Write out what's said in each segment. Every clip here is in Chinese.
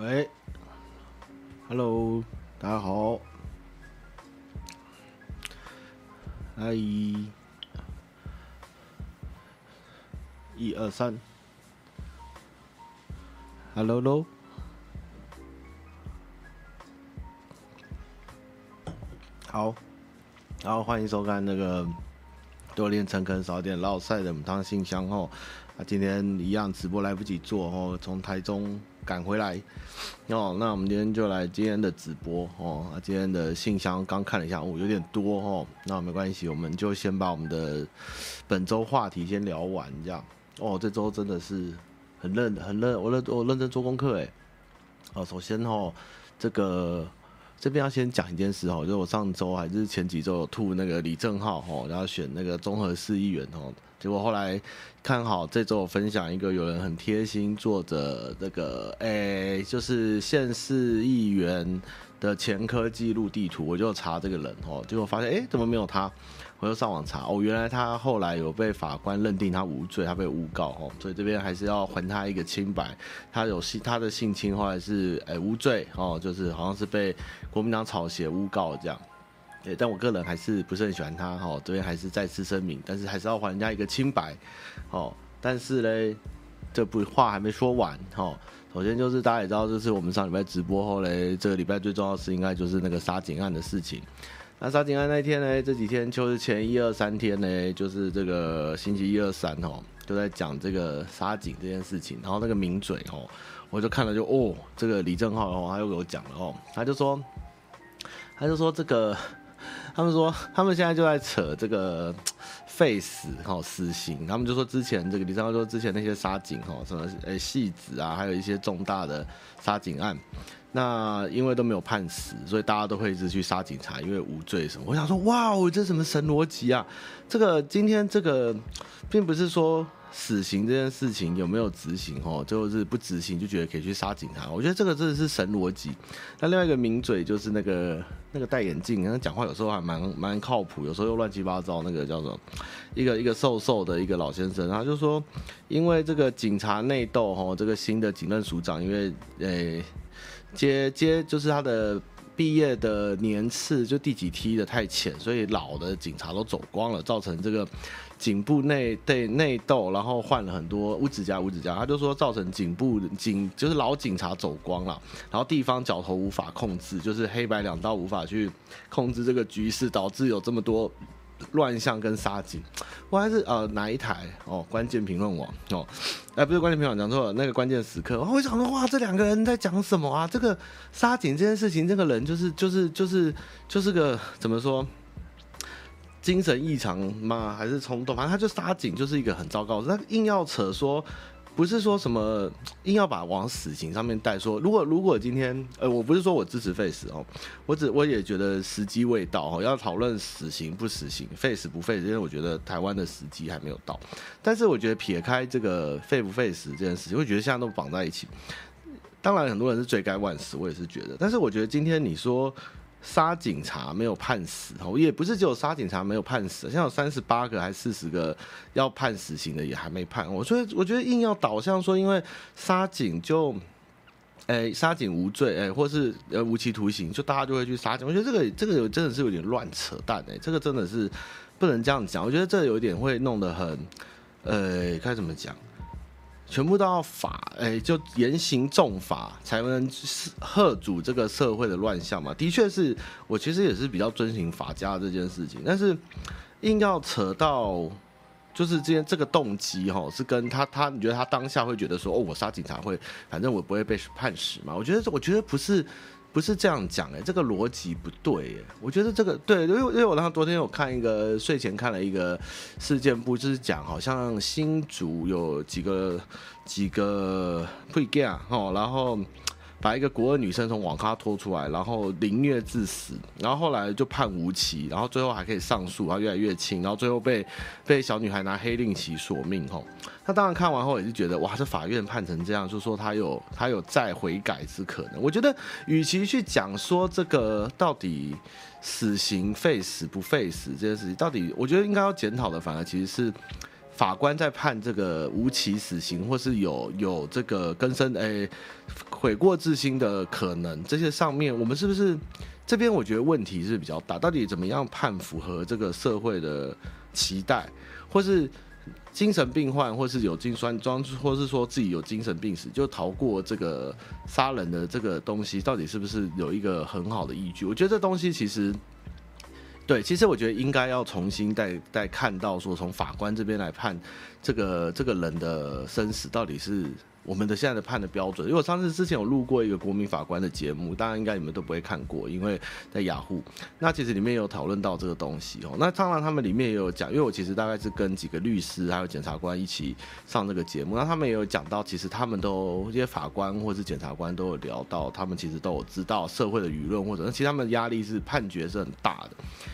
喂，Hello，大家好，阿姨，一二三，Hello，喽，好，然后欢迎收看那个多练诚恳少点老赛的母汤信箱哦。啊，今天一样直播来不及做哦，从台中赶回来哦。那我们今天就来今天的直播哦。今天的信箱刚看了一下，哦，有点多哦。那没关系，我们就先把我们的本周话题先聊完，这样哦。这周真的是很认很认，我认我认真做功课哎。哦，首先哦，这个这边要先讲一件事哦，就是我上周还是前几周有吐那个李正浩哦，然后选那个综合市议员哦。结果后来看好这周我分享一个有人很贴心做的那个，哎、就是县市议员的前科记录地图，我就查这个人哦，结果发现哎、怎么没有他？我就上网查哦，原来他后来有被法官认定他无罪，他被诬告哦，所以这边还是要还他一个清白。他有性他的性侵后来是哎、无罪哦，就是好像是被国民党草鞋诬告这样。对，但我个人还是不是很喜欢他，哈，这边还是再次声明，但是还是要还人家一个清白，哦，但是嘞，这部话还没说完，哈，首先就是大家也知道，就是我们上礼拜直播后嘞，这个礼拜最重要的事应该就是那个杀警案的事情。那杀警案那一天呢，这几天就是前一二三天呢，就是这个星期一二三哦，都在讲这个杀警这件事情，然后那个名嘴哦，我就看了就哦，这个李正浩哦，他又给我讲了哦，他就说，他就说这个。他们说，他们现在就在扯这个废死哈死刑。他们就说之前这个李正皓说之前那些杀警哈什么呃戏子啊，还有一些重大的杀警案，那因为都没有判死，所以大家都会一直去杀警察，因为无罪什么。我想说，哇哦，这什么神逻辑啊？这个今天这个并不是说。死刑这件事情有没有执行？哦，就是不执行就觉得可以去杀警察。我觉得这个真的是神逻辑。那另外一个名嘴就是那个那个戴眼镜，他讲话有时候还蛮蛮靠谱，有时候又乱七八糟。那个叫做一个一个瘦瘦的一个老先生，他就说，因为这个警察内斗，哦，这个新的警任署长，因为诶接接就是他的毕业的年次就第几梯的太浅，所以老的警察都走光了，造成这个。警部内对内斗，然后换了很多五指甲五指甲，他就说造成警部警就是老警察走光了，然后地方角头无法控制，就是黑白两道无法去控制这个局势，导致有这么多乱象跟杀警。我还是呃哪一台哦？关键评论网哦，哎、不是关键评论网讲错了，那个关键时刻，我想说哇，这两个人在讲什么啊？这个杀警这件事情，这个人就是就是就是就是个怎么说？精神异常吗？还是冲动？反正他就杀警，就是一个很糟糕的。他硬要扯说，不是说什么硬要把往死刑上面带。说如果如果今天，呃，我不是说我支持废死哦，我只我也觉得时机未到哦，要讨论死刑不死刑、废死不废死，因为我觉得台湾的时机还没有到。但是我觉得撇开这个废不废死这件事情，我觉得现在都绑在一起。当然很多人是罪该万死，我也是觉得。但是我觉得今天你说。杀警察没有判死，哦，也不是只有杀警察没有判死，现在有三十八个还四十个要判死刑的也还没判。我觉得，我觉得硬要导向说，因为杀警就，哎，杀警无罪，哎，或是呃无期徒刑，就大家就会去杀警。我觉得这个这个有真的是有点乱扯淡，诶，这个真的是不能这样讲。我觉得这有点会弄得很，呃，该怎么讲？全部都要法，哎、就严刑重法才能吓阻这个社会的乱象嘛。的确是我其实也是比较遵循法家这件事情，但是硬要扯到就是这件这个动机哈，是跟他他你觉得他当下会觉得说哦，我杀警察会，反正我不会被判死嘛？我觉得我觉得不是。不是这样讲哎，这个逻辑不对哎。我觉得这个对，因为因为我然后昨天有看一个睡前看了一个事件簿，就是讲好像新竹有几个几个会 g 哦，然后。把一个国二女生从网咖拖出来，然后凌虐致死，然后后来就判无期，然后最后还可以上诉，然后越来越轻，然后最后被被小女孩拿黑令旗索命吼。他当然看完后也是觉得哇，这法院判成这样，就说他有他有再悔改之可能。我觉得与其去讲说这个到底死刑废死不废死这件事情，到底我觉得应该要检讨的反而其实是。法官在判这个无期死刑，或是有有这个更生诶悔过自新的可能，这些上面我们是不是这边我觉得问题是比较大？到底怎么样判符合这个社会的期待，或是精神病患，或是有精酸装，或是说自己有精神病史就逃过这个杀人的这个东西，到底是不是有一个很好的依据？我觉得这东西其实。对，其实我觉得应该要重新再再看到说，从法官这边来判这个这个人的生死到底是。我们的现在的判的标准，因为我上次之前有录过一个国民法官的节目，当然应该你们都不会看过，因为在雅虎。那其实里面有讨论到这个东西哦。那当然他们里面也有讲，因为我其实大概是跟几个律师还有检察官一起上这个节目，那他们也有讲到，其实他们都这些法官或是检察官都有聊到，他们其实都有知道社会的舆论或者，其实他们的压力是判决是很大的，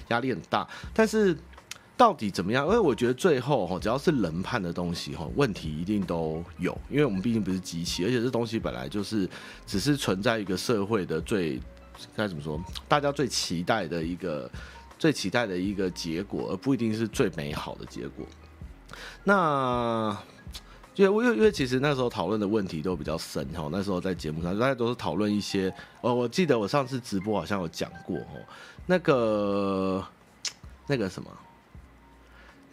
压力很大，但是。到底怎么样？因为我觉得最后哈，只要是人判的东西哈，问题一定都有。因为我们毕竟不是机器，而且这东西本来就是只是存在一个社会的最该怎么说，大家最期待的一个最期待的一个结果，而不一定是最美好的结果。那因为因为因为其实那时候讨论的问题都比较深哈，那时候在节目上大家都是讨论一些，哦，我记得我上次直播好像有讲过哦，那个那个什么。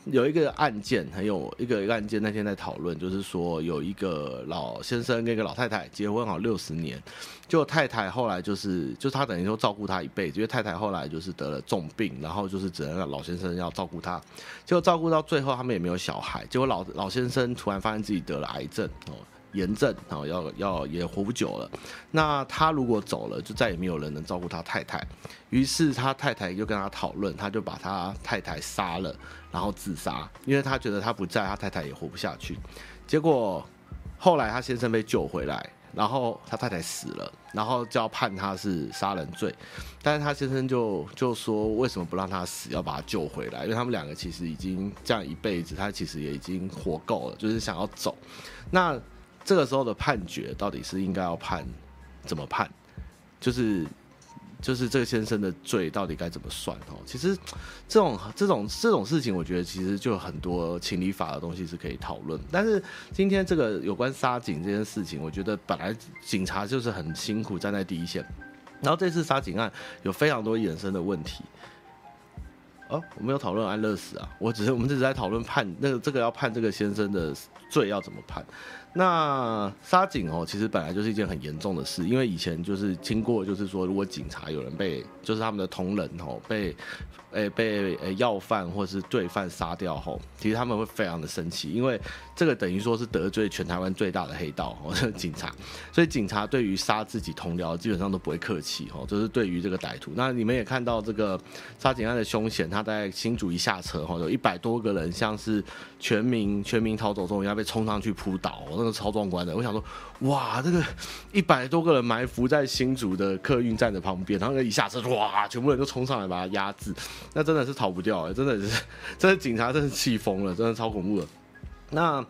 有一个案件，还有一个一个案件，那天在讨论，就是说有一个老先生跟一个老太太结婚好六十年，就太太后来就是，就他等于说照顾他一辈子，因为太太后来就是得了重病，然后就是只能让老先生要照顾他，结果照顾到最后他们也没有小孩，结果老老先生突然发现自己得了癌症哦。炎症，然后要要也活不久了。那他如果走了，就再也没有人能照顾他太太。于是他太太就跟他讨论，他就把他太太杀了，然后自杀，因为他觉得他不在，他太太也活不下去。结果后来他先生被救回来，然后他太太死了，然后就要判他是杀人罪。但是他先生就就说，为什么不让他死，要把他救回来？因为他们两个其实已经这样一辈子，他其实也已经活够了，就是想要走。那这个时候的判决到底是应该要判怎么判？就是就是这个先生的罪到底该怎么算？哦，其实这种这种这种事情，我觉得其实就有很多情理法的东西是可以讨论。但是今天这个有关杀警这件事情，我觉得本来警察就是很辛苦站在第一线，然后这次杀警案有非常多衍生的问题。哦，我没有讨论安乐死啊，我只是我们只是在讨论判那个这个要判这个先生的罪要怎么判。那杀警哦，其实本来就是一件很严重的事，因为以前就是听过，就是说如果警察有人被，就是他们的同仁哦被。诶，被诶要犯或是罪犯杀掉后，其实他们会非常的生气，因为这个等于说是得罪全台湾最大的黑道哦，警察。所以警察对于杀自己同僚基本上都不会客气哦，就是对于这个歹徒。那你们也看到这个杀警案的凶险，他在新竹一下车哈，有一百多个人像是全民全民逃走中一样被冲上去扑倒，那个超壮观的。我想说，哇，这个一百多个人埋伏在新竹的客运站的旁边，然后一下车哇，全部人都冲上来把他压制。那真的是逃不掉哎，真的是，这是警察真的气疯了，真的超恐怖的。那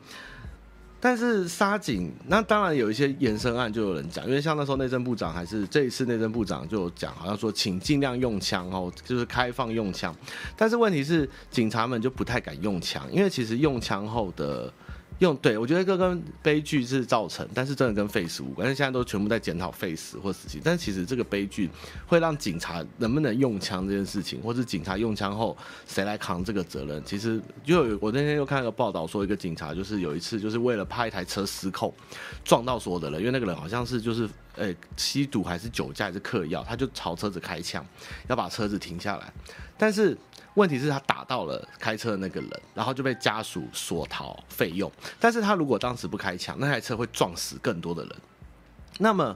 但是沙井，那当然有一些延伸案就有人讲，因为像那时候内政部长还是这一次内政部长就有讲，好像说请尽量用枪哦，就是开放用枪。但是问题是警察们就不太敢用枪，因为其实用枪后的。用对，我觉得这跟悲剧是造成，但是真的跟 Face 无关。但是现在都全部在检讨 Face 或死刑，但是其实这个悲剧会让警察能不能用枪这件事情，或是警察用枪后谁来扛这个责任？其实就有我那天又看了个报道，说一个警察就是有一次就是为了怕一台车失控撞到所有的人，因为那个人好像是就是呃吸毒还是酒驾还是嗑药，他就朝车子开枪，要把车子停下来，但是。问题是，他打到了开车的那个人，然后就被家属索讨费用。但是他如果当时不开枪，那台车会撞死更多的人。那么，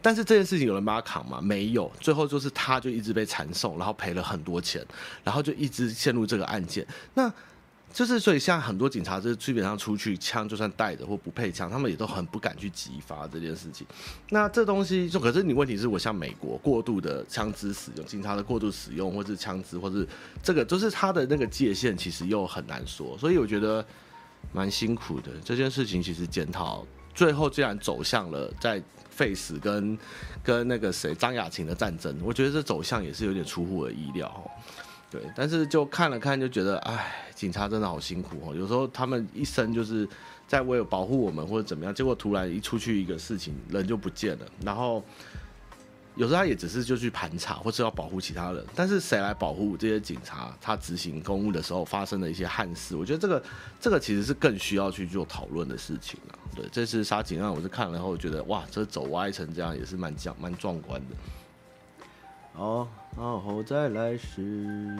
但是这件事情有人帮他扛吗？没有。最后就是他就一直被缠送，然后赔了很多钱，然后就一直陷入这个案件。那。就是，所以像很多警察，就是基本上出去枪就算带着或不配枪，他们也都很不敢去激发这件事情。那这东西就，可是你问题是我像美国过度的枪支使用，警察的过度使用，或是枪支，或是这个，就是他的那个界限其实又很难说。所以我觉得蛮辛苦的这件事情，其实检讨最后竟然走向了在 Face 跟跟那个谁张雅琴的战争，我觉得这走向也是有点出乎我的意料。对，但是就看了看，就觉得，哎，警察真的好辛苦哦。有时候他们一生就是在为了保护我们或者怎么样，结果突然一出去一个事情，人就不见了。然后有时候他也只是就去盘查，或是要保护其他人。但是谁来保护这些警察？他执行公务的时候发生的一些憾事，我觉得这个这个其实是更需要去做讨论的事情啊。对，这次杀警案，我是看了以后觉得，哇，这走歪成这样也是蛮壮蛮壮观的。哦，然后再来是，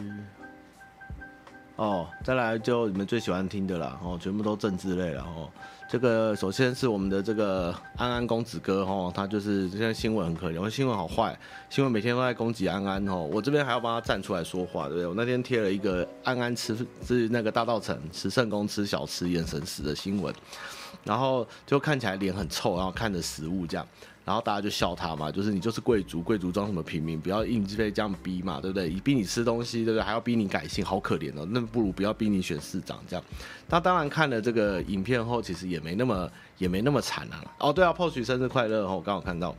哦，再来就你们最喜欢听的啦，哦，全部都政治类了，哦，这个首先是我们的这个安安公子哥，哦，他就是现在新闻很可怜，我新闻好坏，新闻每天都在攻击安安，哦，我这边还要帮他站出来说话，对不对？我那天贴了一个安安吃是那个大道城吃圣宫吃小吃眼神死的新闻，然后就看起来脸很臭，然后看着食物这样。然后大家就笑他嘛，就是你就是贵族，贵族装什么平民？不要硬被这样逼嘛，对不对？逼你吃东西，对不对？还要逼你改姓，好可怜哦。那不如不要逼你选市长这样。他当然看了这个影片后，其实也没那么也没那么惨啊。哦，对啊，Post 生日快乐哦，我刚好看到。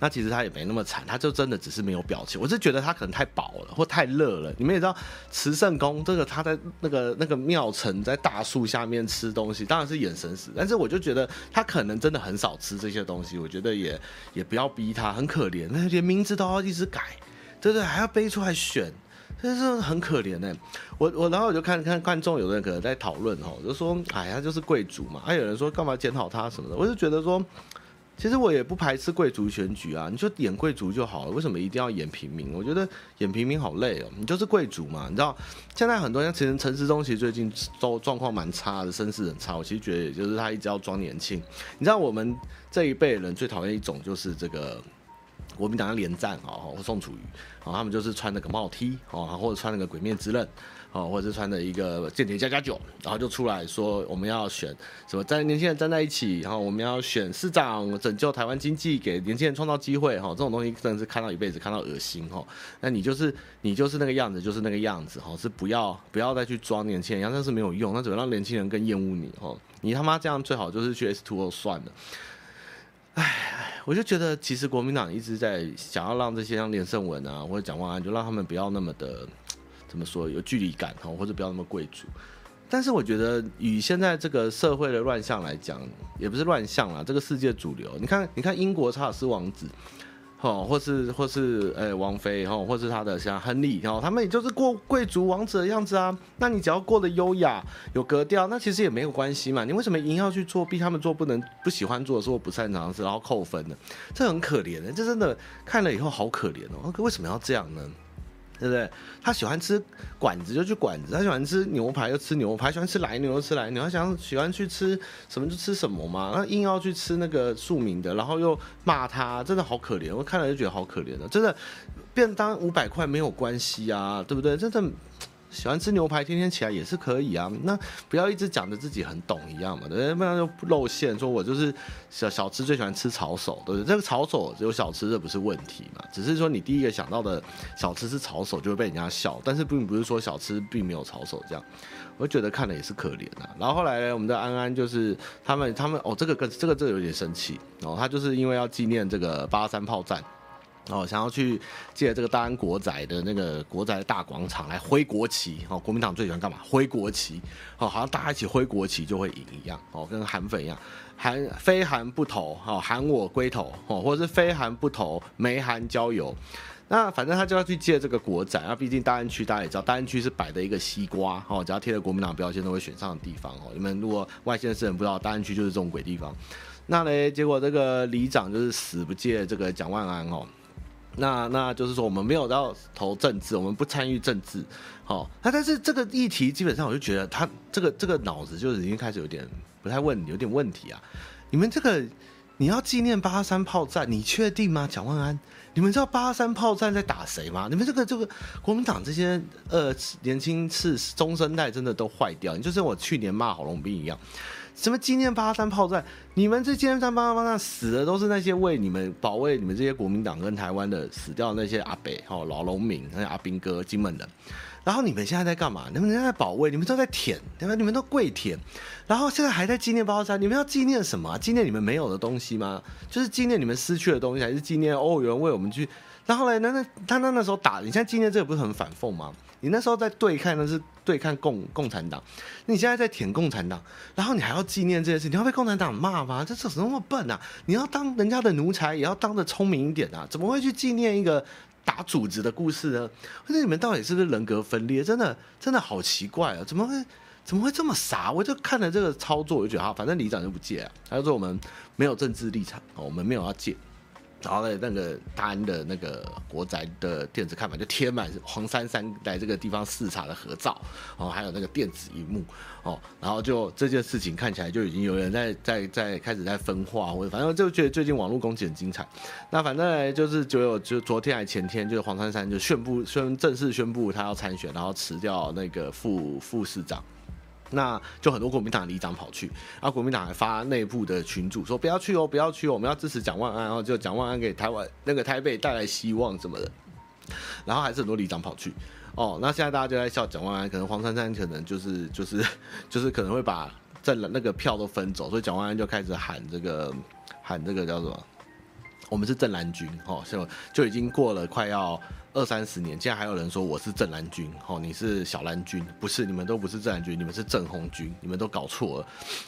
那其实他也没那么惨，他就真的只是没有表情。我是觉得他可能太饱了，或太热了。你们也知道，慈圣宫这个他在那个那个庙城，在大树下面吃东西，当然是眼神死。但是我就觉得他可能真的很少吃这些东西。我觉得也也不要逼他，很可怜，那连名字都要一直改，对不对？还要背出来选，真是很可怜呢。我我然后我就看看观众，有的人可能在讨论哦，就说哎呀，就是贵族嘛。还有人说干嘛检讨他什么的，我就觉得说。其实我也不排斥贵族选举啊，你就演贵族就好了，为什么一定要演平民？我觉得演平民好累哦，你就是贵族嘛，你知道现在很多人，其实陈时中其实最近状状况蛮差的，身世很差。我其实觉得也就是他一直要装年轻。你知道我们这一辈人最讨厌一种就是这个国民党的连战啊，或宋楚瑜啊，他们就是穿那个帽 T 啊，或者穿那个鬼面之刃。哦，或者是穿的一个间谍加加酒，然后就出来说我们要选什么，站年轻人站在一起，然后我们要选市长，拯救台湾经济，给年轻人创造机会，哈，这种东西真的是看到一辈子，看到恶心，哈。那你就是你就是那个样子，就是那个样子，哈，是不要不要再去装年轻人，样，那是没有用，那只会让年轻人更厌恶你，哈。你他妈这样最好就是去 S two 算了。哎，我就觉得其实国民党一直在想要让这些像连胜文啊或者蒋万安，就让他们不要那么的。怎么说有距离感哈，或者不要那么贵族，但是我觉得以现在这个社会的乱象来讲，也不是乱象啦。这个世界主流，你看，你看英国查尔斯王子，哈，或是或是呃王妃哈，或是他的像亨利哈，他们也就是过贵族王子的样子啊。那你只要过得优雅有格调，那其实也没有关系嘛。你为什么硬要去做，逼他们做不能不喜欢做的事或不擅长的事，然后扣分呢？这很可怜的，这真的看了以后好可怜哦。为什么要这样呢？对不对？他喜欢吃馆子就去馆子，他喜欢吃牛排就吃牛排，喜欢吃来牛就吃来牛，他想喜欢去吃什么就吃什么嘛。那硬要去吃那个庶民的，然后又骂他，真的好可怜。我看了就觉得好可怜的，真的便当五百块没有关系啊，对不对？真的。喜欢吃牛排，天天起来也是可以啊。那不要一直讲着自己很懂一样嘛，对不对？不然就露馅，说我就是小小吃最喜欢吃抄手，对不对？这个抄手有小吃这不是问题嘛，只是说你第一个想到的小吃是抄手，就会被人家笑。但是并不是说小吃并没有抄手这样，我觉得看了也是可怜啊。然后后来呢，我们的安安就是他们他们哦，这个跟这个这个有点生气哦，他就是因为要纪念这个八三炮战。哦，想要去借这个大安国宅的那个国宅的大广场来挥国旗哦，国民党最喜欢干嘛？挥国旗哦，好像大家一起挥国旗就会赢一样哦，跟韩粉一样，韩非韩不投哦，韩我归投哦，或者是非韩不投，没韩交友。那反正他就要去借这个国宅，那毕竟大安区大家也知道，大安区是摆的一个西瓜哦，只要贴了国民党标签都会选上的地方哦。你们如果外县市人不知道，大安区就是这种鬼地方。那嘞，结果这个里长就是死不借这个蒋万安哦。那那就是说，我们没有要投政治，我们不参与政治，好、那但是这个议题基本上，我就觉得他这个这个脑子就已经开始有点不太问，有点问题啊。你们这个你要纪念八三炮战，你确定吗？蒋万安，你们知道八三炮战在打谁吗？你们这个这个国民党这些呃年轻次中生代真的都坏掉，你就是我去年骂郝龙斌一样。什么纪念八三炮战？你们这纪念三八八战死的都是那些为你们保卫你们这些国民党跟台湾的死掉的那些阿北哦，老农民那些阿兵哥金门人。然后你们现在在干嘛？你们现在在保卫，你们都在舔，对吧？你们都跪舔。然后现在还在纪念八三，你们要纪念什么？纪念你们没有的东西吗？就是纪念你们失去的东西，还是纪念哦？有人为我们去然后呢，那那他那那时候打，你现在纪念这个不是很反讽吗？你那时候在对抗的是对抗共共产党，你现在在舔共产党，然后你还要纪念这件事，你要被共产党骂吗？这怎么那么笨啊？你要当人家的奴才，也要当得聪明一点啊！怎么会去纪念一个打主子的故事呢？或者你们到底是不是人格分裂？真的真的好奇怪啊！怎么会怎么会这么傻？我就看了这个操作，我就觉得哈，反正里长就不借啊，他就说我们没有政治立场，我们没有要借。然后呢，那个大安的那个国宅的电子看板就贴满黄珊珊来这个地方视察的合照，哦，还有那个电子荧幕，哦，然后就这件事情看起来就已经有人在在在开始在分化，或者反正就觉得最近网络攻击很精彩。那反正，就是就有就昨天还前天，就是黄珊珊就宣布宣正式宣布他要参选，然后辞掉那个副副市长。那就很多国民党里长跑去，然后国民党还发内部的群组说不要去哦，不要去哦，我们要支持蒋万安，然后就蒋万安给台湾那个台北带来希望什么的，然后还是很多里长跑去哦。那现在大家就在笑蒋万安，可能黄珊珊可能就是就是 就是可能会把这那个票都分走，所以蒋万安就开始喊这个喊这个叫什么？我们是正蓝军哦，就就已经过了快要。二三十年，竟然还有人说我是正蓝军，哦，你是小蓝军，不是，你们都不是正蓝军，你们是正红军，你们都搞错了。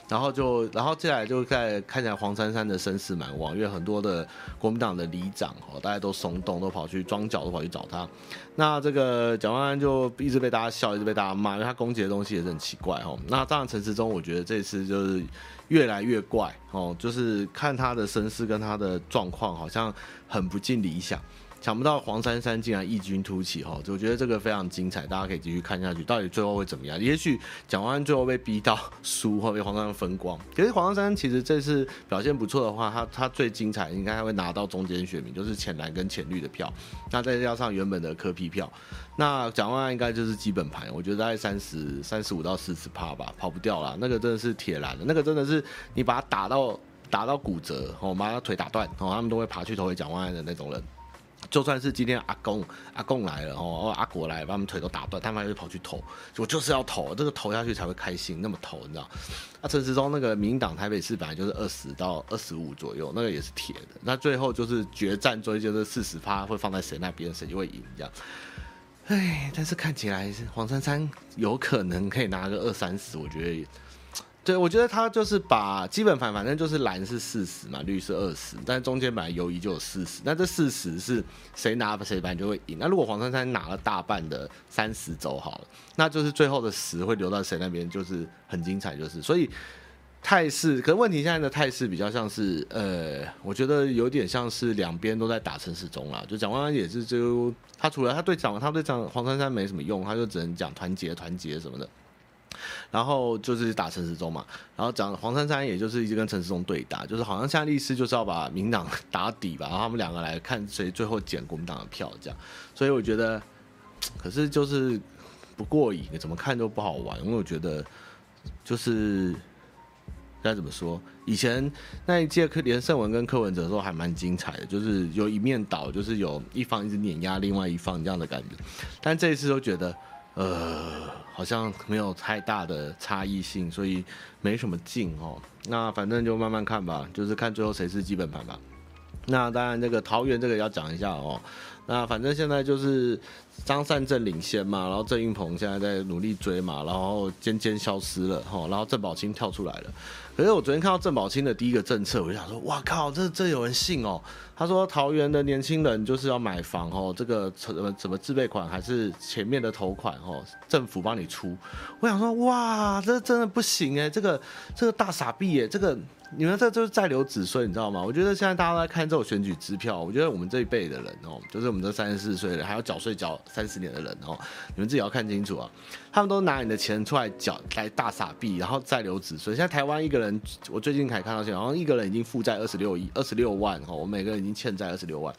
然后就，然后接下来就在看起来黄珊珊的声势蛮旺，因为很多的国民党的里长哦，大家都松动，都跑去装脚，都跑去找他。那这个蒋万安就一直被大家笑，一直被大家骂，因为他攻击的东西也是很奇怪哦。那当然陈时中，我觉得这次就是越来越怪哦，就是看他的声势跟他的状况，好像很不尽理想。想不到黄珊珊竟然异军突起哈，我觉得这个非常精彩，大家可以继续看下去，到底最后会怎么样？也许蒋万安最后被逼到输，会被黄珊珊分光。可是黄珊珊其实这次表现不错的话，他他最精彩应该还会拿到中间选民，就是浅蓝跟浅绿的票，那再加上原本的柯 P 票，那蒋万安应该就是基本盘，我觉得大概三十三十五到四十趴吧，跑不掉了。那个真的是铁蓝的，那个真的是你把他打到打到骨折哦，把他腿打断哦，他们都会爬去投给蒋万安的那种人。就算是今天阿公阿公来了哦，阿国来把他们腿都打断，他们还是跑去投，我就是要投，这个投下去才会开心，那么投你知道？那陈时中那个民进党台北市本来就是二十到二十五左右，那个也是铁的，那最后就是决战，所以就是四十趴会放在谁那边，谁就会赢这样。哎，但是看起来是黄珊珊有可能可以拿个二三十，我觉得。对，我觉得他就是把基本盘，反正就是蓝是四十嘛，绿是二十，但是中间本来游移就有四十，那这四十是谁拿谁本来就会赢。那如果黄珊珊拿了大半的三十走好了，那就是最后的十会留到谁那边，就是很精彩，就是所以态势。可是问题现在的态势比较像是，呃，我觉得有点像是两边都在打城市中啦，就蒋万安也是就他除了他对蒋他对蒋黄珊珊没什么用，他就只能讲团结团结什么的。然后就是打陈时中嘛，然后讲黄珊珊，也就是一直跟陈时中对打，就是好像现在律师就是要把民党打底吧，然后他们两个来看谁最后捡国民党的票这样，所以我觉得，可是就是不过瘾，怎么看都不好玩，因为我觉得就是该怎么说，以前那一届科连胜文跟柯文哲的时候还蛮精彩的，就是有一面倒，就是有一方一直碾压另外一方这样的感觉，但这一次都觉得。呃，好像没有太大的差异性，所以没什么劲哦。那反正就慢慢看吧，就是看最后谁是基本盘吧。那当然，这个桃园这个要讲一下哦。那反正现在就是张善政领先嘛，然后郑运鹏现在在努力追嘛，然后尖尖消失了哈，然后郑宝清跳出来了。可是我昨天看到郑宝清的第一个政策，我就想说，哇靠，这这有人信哦？他说桃园的年轻人就是要买房哦，这个什么什么自备款还是前面的头款哦，政府帮你出。我想说，哇，这真的不行哎，这个这个大傻逼耶，这个。你们这就是在留子孙，你知道吗？我觉得现在大家都在看这种选举支票，我觉得我们这一辈的人哦，就是我们都三十四岁了，还要缴税缴三十年的人哦，你们自己要看清楚啊！他们都拿你的钱出来缴来大傻币，然后再留子孙。现在台湾一个人，我最近才看到，好像一个人已经负债二十六亿、二十六万哦，我们每个人已经欠债二十六万。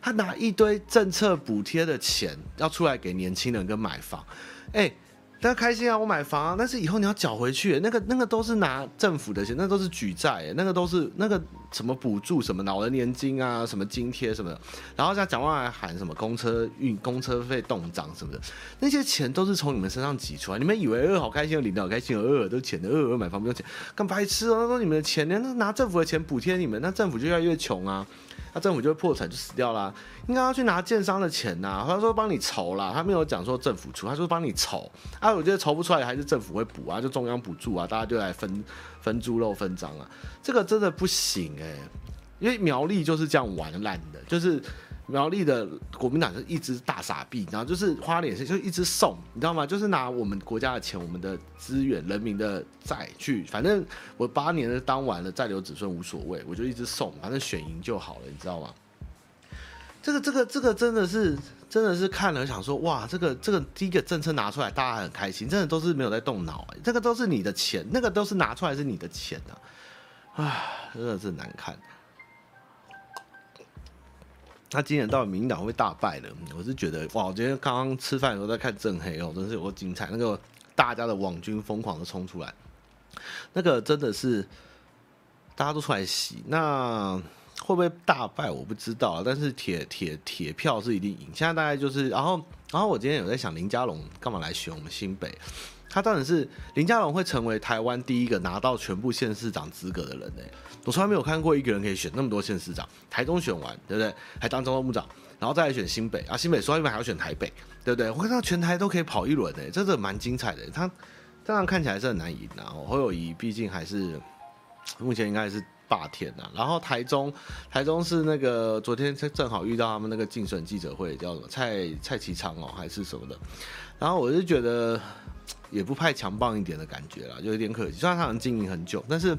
他拿一堆政策补贴的钱要出来给年轻人跟买房，哎。大家开心啊！我买房啊，但是以后你要缴回去，那个那个都是拿政府的钱，那都是举债，那个都是那个什么补助，什么老人年金啊，什么津贴什么的。然后像蒋万安还喊什么公车运公车费冻涨什么的，那些钱都是从你们身上挤出来。你们以为呃好开心，领导好开心，呃都钱的，呃呃买房不用钱，干白痴哦，那都你们的钱，那拿政府的钱补贴你们，那政府就越来越穷啊。那政府就会破产，就死掉啦。应该要去拿建商的钱呐、啊，他说帮你筹啦，他没有讲说政府出，他说帮你筹。啊，我觉得筹不出来还是政府会补啊，就中央补助啊，大家就来分分猪肉分赃啊，这个真的不行诶、因为苗栗就是这样玩烂的，就是。苗栗的国民党是一只大傻逼，然后就是花脸就一直送，你知道吗？就是拿我们国家的钱、我们的资源、人民的债去，反正我八年的当完了，再留子孙无所谓，我就一直送，反正选赢就好了，你知道吗？这个、这个、这个真的是，真的是看了想说，哇，这个、这个第一个政策拿出来，大家很开心，真的都是没有在动脑，哎，这个都是你的钱，那个都是拿出来是你的钱啊，唉，真的是难看。他今年到底民党会大败的？我是觉得哇！我今天刚刚吃饭的时候在看正黑哦，真是有够精彩。那个大家的网军疯狂的冲出来，那个真的是大家都出来洗。那会不会大败？我不知道，但是铁铁铁票是一定赢。现在大概就是，然后然后我今天有在想，林佳龙干嘛来选我们新北？他当然是林佳龙会成为台湾第一个拿到全部县市长资格的人呢。我从来没有看过一个人可以选那么多县市长，台中选完，对不对？还当中央部长，然后再来选新北啊，新北说一半还要选台北，对不对？我看到全台都可以跑一轮诶，真的蛮精彩的。他这样看起来是很难赢的。侯友宜毕竟还是目前应该是霸天呐。然后台中，台中是那个昨天正好遇到他们那个竞选记者会，叫什么蔡蔡其昌哦，还是什么的。然后我就觉得也不派强棒一点的感觉啦，就有点可惜。虽然他能经营很久，但是。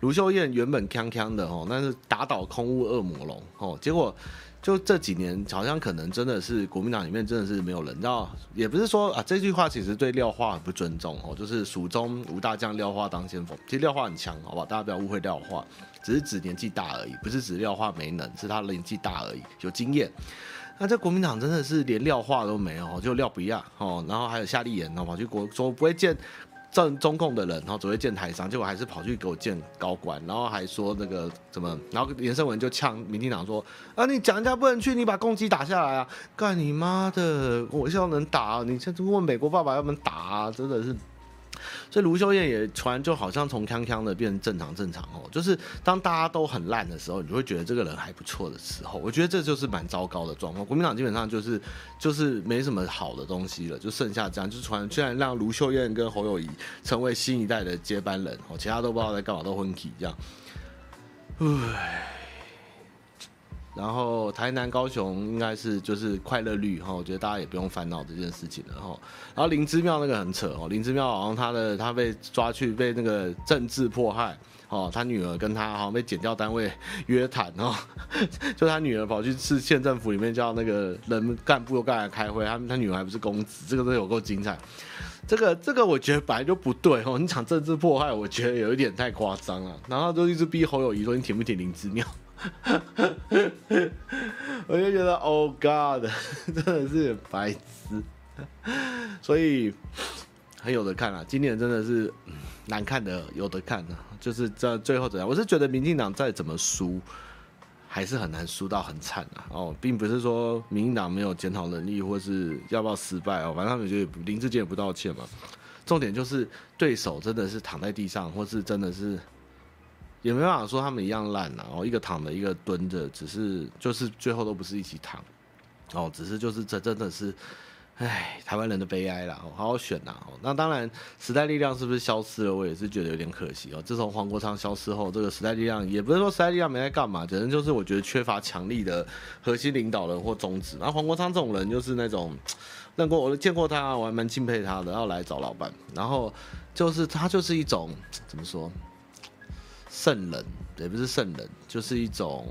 卢秀燕原本锵锵的哦，但是打倒空屋恶魔龙哦，结果就这几年好像可能真的是国民党里面真的是没有人，你知道，也不是说啊这句话其实对廖化很不尊重哦，就是蜀中无大将，廖化当先锋。其实廖化很强，好不好？大家不要误会廖化，只是指年纪大而已，不是指廖化没能，是他年纪大而已，有经验。那这国民党真的是连廖化都没有，就廖不亚哦，然后还有夏立言哦，跑去国说不会见。正中共的人，然后只会见台商，结果还是跑去给我见高管，然后还说那个怎么，然后连胜文就呛民进党说啊，你讲人家不能去，你把攻击打下来啊，干你妈的，我是要能打，你现在问美国爸爸要不能打啊，真的是。所以卢秀燕也传，就好像从锵锵的变成正常正常哦，就是当大家都很烂的时候，你就会觉得这个人还不错的时候，我觉得这就是蛮糟糕的状况。国民党基本上就是就是没什么好的东西了，就剩下这样，就传居然让卢秀燕跟侯友宜成为新一代的接班人哦，其他都不知道在干嘛，都昏体这样，唉。然后台南、高雄应该是就是快乐绿哈，我觉得大家也不用烦恼这件事情了哈。然后林姿妙那个很扯哦，林姿妙好像他的他被抓去被那个政治迫害哦，他女儿跟他好像被检调单位约谈哦，就他女儿跑去市县政府里面叫那个人干部又干来开会，他他女儿还不是公子，这个都有够精彩。这个这个我觉得本来就不对哦，你讲政治迫害，我觉得有一点太夸张了。然后就一直逼侯友宜说，你挺不挺林姿妙？我就觉得，Oh God，真的是白痴，所以很有的看啊。今年真的是难看的有的看啊，就是这最后怎样？我是觉得民进党再怎么输，还是很难输到很惨啊。哦，并不是说民进党没有检讨能力，或是要不要失败哦，反正他们就林志坚也不道歉嘛。重点就是对手真的是躺在地上，或是真的是。也没办法说他们一样烂呐，哦，一个躺着，一个蹲着，只是就是最后都不是一起躺，哦，只是就是这真的是，唉，台湾人的悲哀啦，好好选呐，哦，那当然时代力量是不是消失了？我也是觉得有点可惜哦。自从黄国昌消失后，这个时代力量也不是说时代力量没在干嘛，反正就是我觉得缺乏强力的核心领导人或宗旨。那黄国昌这种人就是那种，认过我都见过他，我还蛮敬佩他的，要来找老板，然后就是他就是一种怎么说？圣人也不是圣人，就是一种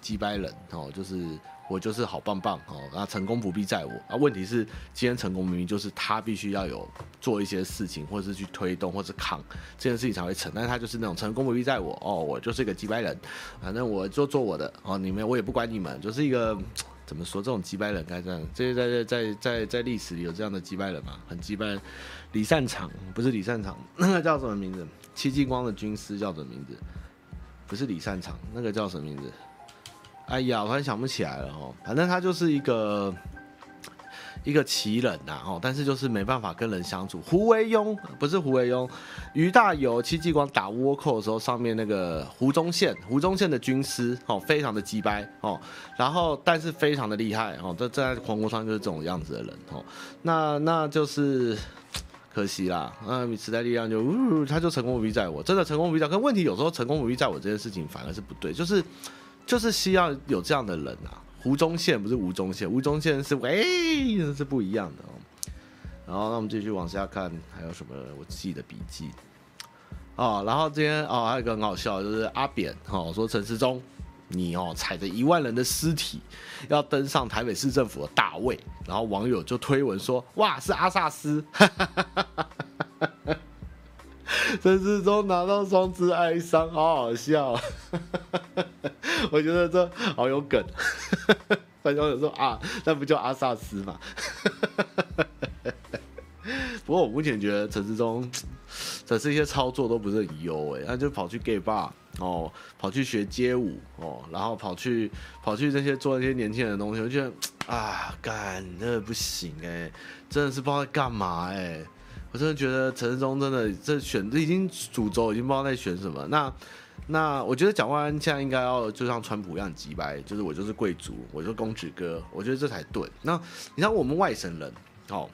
击败人哦，就是我就是好棒棒哦，那成功不必在我啊。问题是今天成功明明就是他必须要有做一些事情，或者是去推动，或者是扛这件事情才会成，但他就是那种成功不必在我哦，我就是一个击败人，反正我就做我的哦，你们我也不管你们，就是一个怎么说这种击败人该这样，这些在在在在在历史里有这样的击败人吗？很击败，李善长不是李善长，那个叫什么名字？戚继光的军师叫什么名字？不是李善长，那个叫什么名字？哎呀，我突然想不起来了哦。反正他就是一个一个奇人呐，哦，但是就是没办法跟人相处。胡惟庸不是胡惟庸，俞大猷、戚继光打倭寇的时候，上面那个胡宗宪，胡宗宪的军师哦，非常的鸡掰哦，然后但是非常的厉害哦，这在黄国昌就是这种样子的人哦，那那就是可惜啦，那时代力量就呜，他就成功不必在我，真的成功不必在，可问题有时候成功不必在我这件事情反而是不对，就是就是需要有这样的人啊。胡宗宪不是吴宗宪，吴宗宪是哎，这是不一样的哦。然后那我们继续往下看，还有什么我记的笔记哦。然后今天哦，还有一个很好笑，就是阿扁哦说陈时中，你哦踩着一万人的尸体要登上台北市政府的大位，然后网友就推文说哇是阿萨斯。陈时中拿到双子哀伤，好好笑，我觉得这好有梗。反正有说啊，那不叫阿萨斯嘛。不过我目前觉得陈时中的这些操作都不是很优哎，他就跑去 gay bar 哦，跑去学街舞哦，然后跑去跑去这些做一些年轻人的东西，我觉得啊，干那不行哎，真的是不知道在干嘛哎。我真的觉得陈世忠真的这选这已经主轴已经不知道在选什么。那那我觉得蒋万安现在应该要就像川普一样急白，就是我就是贵族，我就是公子哥，我觉得这才对。那你看我们外省人哦，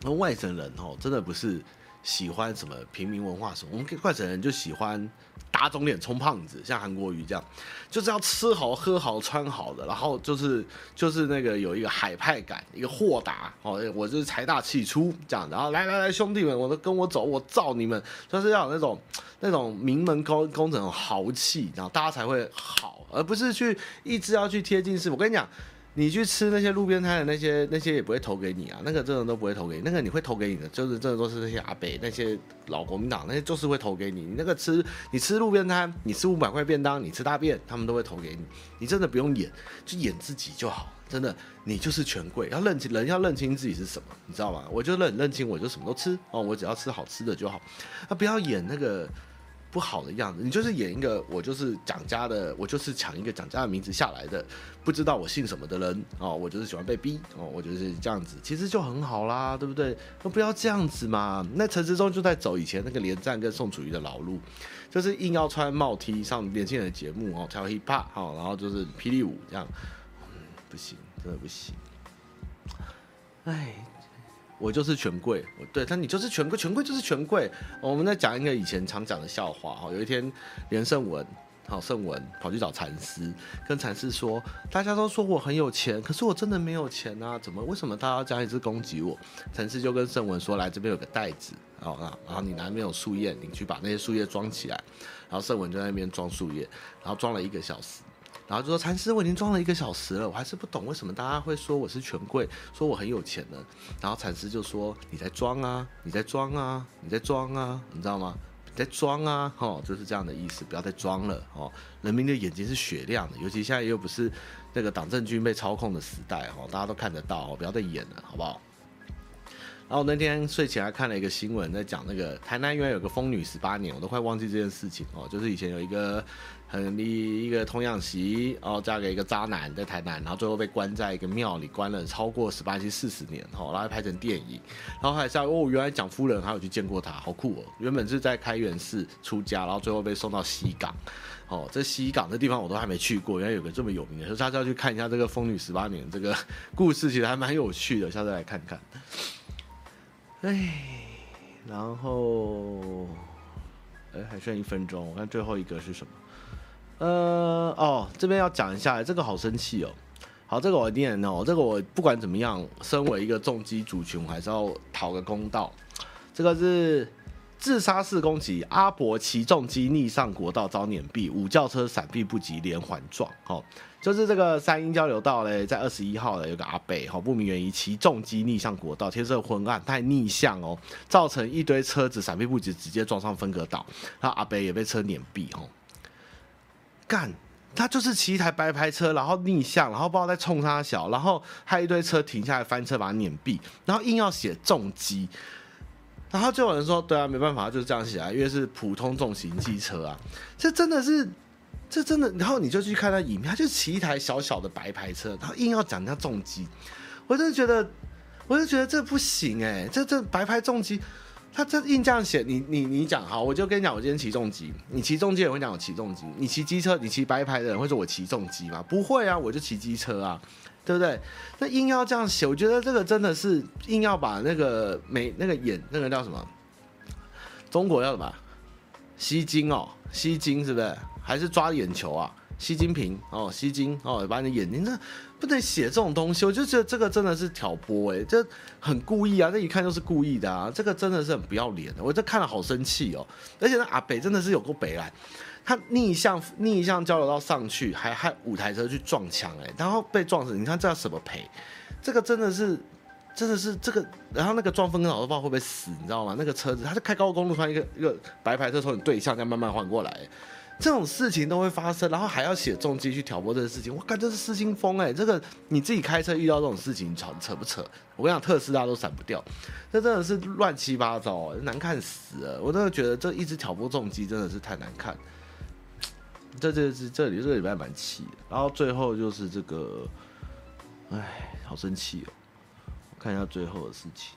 那外省人哦，真的不是喜欢什么平民文化什么，我们外省人就喜欢。打肿脸充胖子，像韩国瑜这样，就是要吃好喝好穿好的，然后就是就是那个有一个海派感，一个豁达哦，我就是财大气粗这样，然后来来来兄弟们，我都跟我走，我罩你们，就是要有那种那种名门高工程豪气，然后大家才会好，而不是去一直要去贴近式。我跟你讲。你去吃那些路边摊的那些那些也不会投给你啊，那个真的都不会投给你。那个你会投给你的，就是真的都是那些阿北那些老国民党那些就是会投给你。你那个吃你吃路边摊，你吃五百块便当，你吃大便，他们都会投给你。你真的不用演，就演自己就好。真的，你就是权贵，要认清人要认清自己是什么，你知道吗？我就认认清，我就什么都吃哦，我只要吃好吃的就好。啊，不要演那个。不好的样子，你就是演一个我就是蒋家的，我就是抢一个蒋家的名字下来的，不知道我姓什么的人哦，我就是喜欢被逼哦，我就是这样子，其实就很好啦，对不对？那不要这样子嘛。那陈志忠就在走以前那个连战跟宋楚瑜的老路，就是硬要穿帽 T 上年轻人的节目哦，跳 hiphop 哦，然后就是霹雳舞这样，嗯，不行，真的不行。哎。我就是权贵，对，但你就是权贵，权贵就是权贵。我们在讲一个以前常讲的笑话哈，有一天连胜文，好胜文跑去找禅师，跟禅师说，大家都说我很有钱，可是我真的没有钱啊，怎么为什么大家要这样一直攻击我？禅师就跟胜文说，来这边有个袋子，哦，然后你拿那边有树叶，你去把那些树叶装起来，然后胜文就在那边装树叶，然后装了一个小时。然后就说禅师，我已经装了一个小时了，我还是不懂为什么大家会说我是权贵，说我很有钱呢。然后禅师就说：“你在装啊，你在装啊，你在装啊，你知道吗？你在装啊，哦，就是这样的意思，不要再装了哦。人民的眼睛是雪亮的，尤其现在又不是那个党政军被操控的时代哦，大家都看得到，不要再演了，好不好？”然后那天睡前还看了一个新闻，在讲那个台南原来有个疯女十八年，我都快忘记这件事情哦，就是以前有一个。很厉一个童养媳哦，嫁给一个渣男在台南，然后最后被关在一个庙里关了超过十八期四十年哦，然后拍成电影，然后还是哦，原来蒋夫人还有去见过他，好酷哦！原本是在开元寺出家，然后最后被送到西港哦，这西港这地方我都还没去过，原来有个这么有名的，所以下次要去看一下这个疯女十八年这个故事，其实还蛮有趣的，下次来看看。哎，然后哎还剩一分钟，我看最后一个是什么？呃哦，这边要讲一下，这个好生气哦。好，这个我念哦，这个我不管怎么样，身为一个重机族群，我还是要讨个公道。这个是自杀式攻击，阿伯骑重机逆上国道遭碾毙，五轿车闪避不及连环撞。哦，就是这个三英交流道嘞，在二十一号的有个阿伯，哦不明原因骑重机逆上国道，天色昏暗，太逆向哦，造成一堆车子闪避不及，直接撞上分隔岛，然后阿伯也被车碾毙哦。干，他就是骑一台白牌车，然后逆向，然后不知道在冲他小，然后还有一堆车停下来翻车把他碾毙，然后硬要写重机，然后就有人说，对啊，没办法，就是这样写啊，因为是普通重型机车啊，这真的是，这真的，然后你就去看他影片，他就骑一台小小的白牌车，然后硬要讲人家重机，我真的觉得，我就觉得这不行哎、这这白牌重机，他这硬这样写，你你你讲好，我就跟你讲，我今天骑重机，你骑重机也会讲我骑重机，你骑机车，你骑白牌的人会说我骑重机吗？不会啊，我就骑机车啊，对不对？那硬要这样写，我觉得这个真的是硬要把那个美那个眼那个叫什么？中国要什么？吸睛哦，吸睛是不是？还是抓眼球啊？吸睛屏哦，吸睛哦，把你的眼睛这不能写这种东西，我就觉得这个真的是挑拨哎，这很故意啊，这一看就是故意的啊，这个真的是很不要脸的，我这看了好生气哦，而且那阿北真的是有够北来，他逆向逆向交流道上去，还害五台车去撞墙哎，然后被撞死，你看这要什么赔？这个真的是真的是这个，然后那个撞风跟老都不知道会不会死，你知道吗？那个车子他就开高速公路，突然一个一个白牌车从你对向这样慢慢换过来。这种事情都会发生，然后还要写重机去挑拨这个事情，我感觉是失心疯哎！这个你自己开车遇到这种事情，你扯扯不扯？我跟你讲，特斯拉都闪不掉，这真的是乱七八糟，难看死了！我真的觉得这一直挑拨重机真的是太难看。这这是这里这个礼拜蛮气的，然后最后就是这个，哎，好生气哦！看一下最后的事情。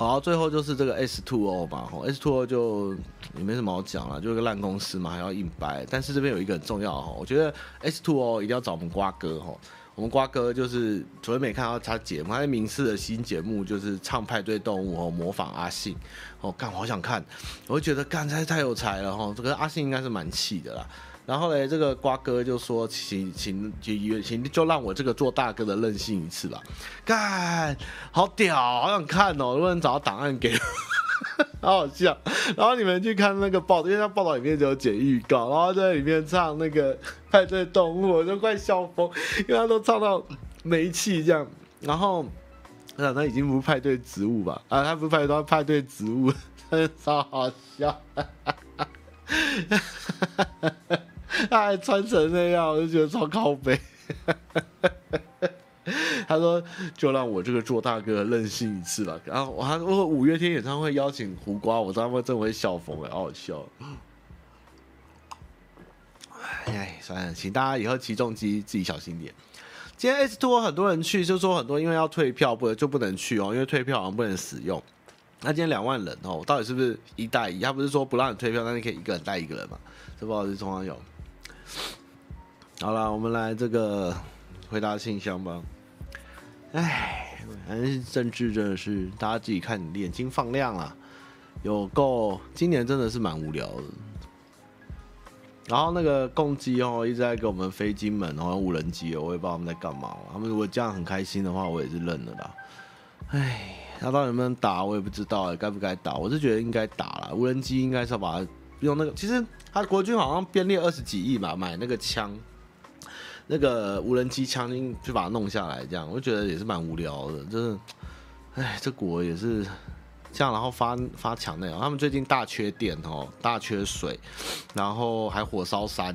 好，最后就是这个 S2O O 嘛，吼，S2O O 就也没什么好讲了，就是个烂公司嘛，还要硬掰。但是这边有一个很重要哈，我觉得 S2O O 一定要找我们瓜哥哈，我们瓜哥就是昨天没看到他节目，他在民视的新节目就是唱派对动物哦，模仿阿信哦，干，我好想看，我就觉得干，太太有才了哈，这个阿信应该是蛮气的啦。然后呢，这个瓜哥就说：“请请请请，就让我这个做大哥的任性一次吧。”干，好屌，好想看哦！如果能找到档案给我，好好笑。然后你们去看那个报，因为他报道里面就有剪预告，然后在里面唱那个派对动物，我就快笑疯，因为他都唱到没气这样。然后我想他已经不是派对植物吧？啊，他不是派对，他派对植物，真的超好笑。他还穿成那样，我就觉得超靠北。他说：“就让我这个做大哥任性一次吧。”然后我还我五月天演唱会邀请胡瓜，我他妈真会笑疯了，好好笑。哎，算了，请大家以后骑重机自己小心点。今天 S Two 很多人去，就说很多因为要退票不就不能去哦，因为退票好像不能使用。那今天两万人哦，到底是不是一带一？他不是说不让你退票，但你可以一个人带一个人嘛？这不好意思，中央有。好了，我们来这个回答信箱吧。哎，反正政治真的是大家自己看，眼睛放亮了。有够，今年真的是蛮无聊的。然后那个共机哦，一直在给我们飞金门，然后无人机哦，我也不知道他们在干嘛。他们如果这样很开心的话，我也是认了啦。哎，他到底能不能打，我也不知道，该不该打？我是觉得应该打了，无人机应该是要把它用那个。其实他国军好像编列二十几亿吧，买那个枪。那个无人机枪就把它弄下来，这样我就觉得也是蛮无聊的，就是，哎，这国也是这样，然后发发墙那样，他们最近大缺电哦，大缺水，然后还火烧山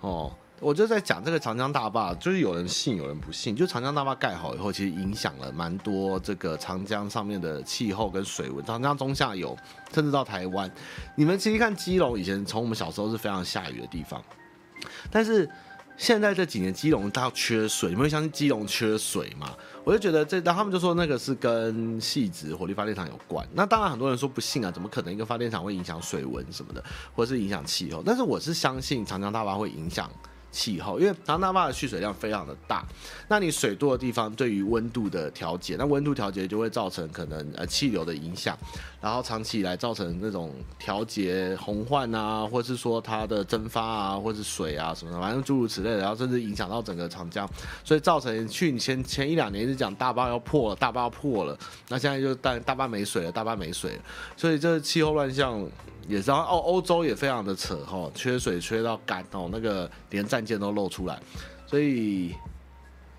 哦，我就在讲这个长江大坝，就是有人信有人不信，就长江大坝盖好以后，其实影响了蛮多这个长江上面的气候跟水文，长江中下游甚至到台湾，你们其实看基隆以前从我们小时候是非常下雨的地方，但是。现在这几年基隆它缺水，你们会相信基隆缺水吗？我就觉得这，然后他们就说那个是跟汐止火力发电厂有关。那当然很多人说不信啊，怎么可能一个发电厂会影响水文什么的，或者是影响气候？但是我是相信长江大坝会影响。气候，因为长江大坝的蓄水量非常的大，那你水多的地方对于温度的调节，那温度调节就会造成可能呃气流的影响，然后长期以来造成那种调节洪患啊，或是说它的蒸发啊，或是水啊什么的，反正诸如此类的，然后甚至影响到整个长江，所以造成去年前前一两年是讲大坝要破了，大坝要破了，那现在就大大坝没水了，大坝没水了，所以这气候乱象。也是，然后欧洲也非常的扯哈，缺水缺到干哦，那个连战舰都露出来，所以，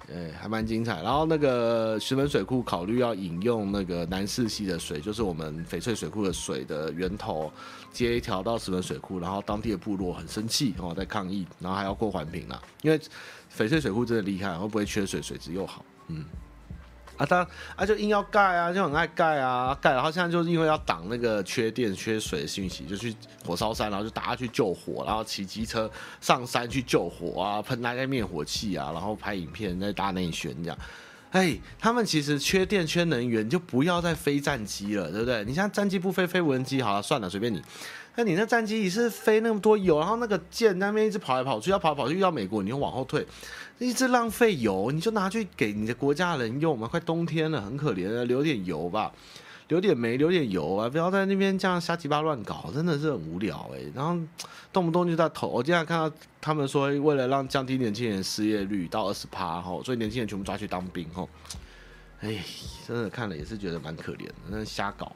呃，还蛮精彩。然后那个石门水库考虑要引用那个南势溪的水，就是我们翡翠水库的水的源头，接一条到石门水库，然后当地的部落很生气哦，在抗议，然后还要过环评啦，因为翡翠水库真的厉害，会不会缺水，水质又好，嗯。啊，他啊就硬要盖啊，就很爱盖啊，盖，然后现在就是因为要挡那个缺电、缺水的讯息，就去火烧山，然后就大家去救火，然后骑机车上山去救火啊，喷那个灭火器啊，然后拍影片在大内宣这样，哎，他们其实缺电缺能源，就不要再飞战机了，对不对？你像战机不飞，飞无人机好了，算了，随便你。那你那战机也是飞那么多油，然后那个舰那边一直跑来跑去，要跑来跑去遇到美国，你又往后退，一直浪费油，你就拿去给你的国家人用嘛，快冬天了，很可怜的，留点油吧，留点煤，留点油啊，不要在那边这样瞎鸡巴乱搞，真的是很无聊哎。然后动不动就在投，我经常看到他们说，为了让降低年轻人失业率到二十趴哈，所以年轻人全部抓去当兵哈。哎，真的看了也是觉得蛮可怜的，那瞎搞。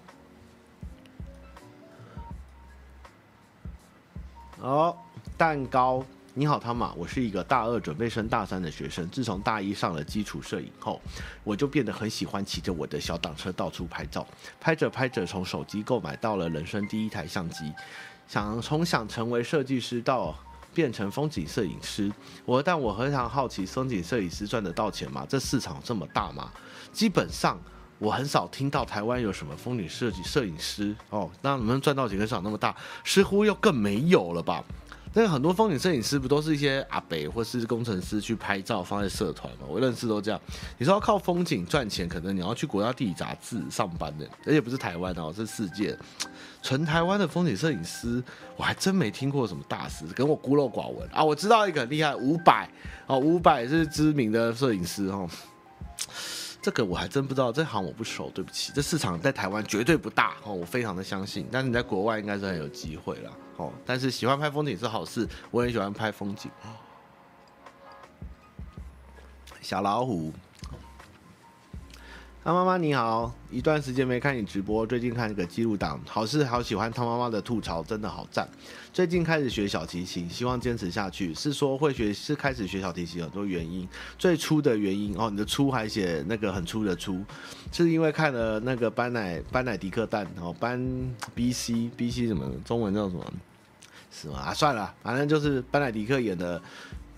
哦，蛋糕，你好，汤玛，我是一个大二准备升大三的学生。自从大一上了基础摄影后，我就变得很喜欢骑着我的小挡车到处拍照。拍着拍着，从手机购买到了人生第一台相机，想从想成为设计师到变成风景摄影师。我但我非常好奇，风景摄影师赚得到钱吗？这市场这么大吗？基本上。我很少听到台湾有什么风景设计摄影师哦，那能不能赚到几个市场那么大，似乎又更没有了吧？那很多风景摄影师不都是一些阿北或是工程师去拍照放在社团吗？我认识都这样。你说要靠风景赚钱，可能你要去国家地理杂志上班的，而且不是台湾哦，是世界。纯台湾的风景摄影师，我还真没听过什么大师，跟我孤陋寡闻啊。我知道一个很厉害，五百哦，五百是知名的摄影师哦。这个我还真不知道，这行我不熟，对不起。这市场在台湾绝对不大哦，我非常的相信。但是你在国外应该是很有机会了哦。但是喜欢拍风景是好事，我也喜欢拍风景。小老虎。汤妈妈你好，一段时间没看你直播，最近看那个记录档，好是好喜欢汤妈妈的吐槽，真的好赞。最近开始学小提琴，希望坚持下去。是说会学，是开始学小提琴很多原因，最初的原因哦，你的初还写那个很粗的粗，是因为看了那个班乃班乃迪克蛋哦，班 B C B C 什么中文叫什么？是吗？啊，算了，反正就是班乃迪克演的。